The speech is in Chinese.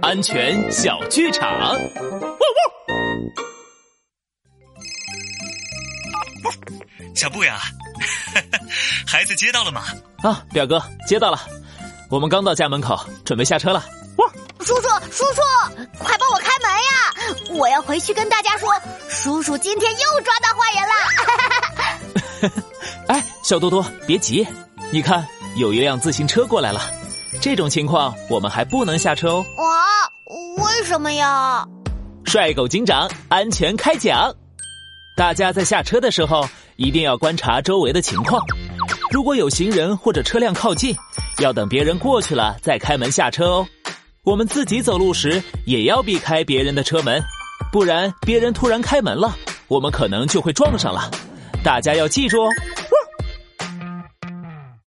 安全小剧场。汪汪！小布呀，孩子接到了吗？啊，表哥接到了，我们刚到家门口，准备下车了。哇！叔叔，叔叔，快帮我开门呀！我要回去跟大家说，叔叔今天又抓到坏人了。哎，小多多，别急，你看有一辆自行车过来了。这种情况，我们还不能下车哦。啊，为什么呀？帅狗警长，安全开讲。大家在下车的时候，一定要观察周围的情况。如果有行人或者车辆靠近，要等别人过去了再开门下车哦。我们自己走路时，也要避开别人的车门，不然别人突然开门了，我们可能就会撞上了。大家要记住哦。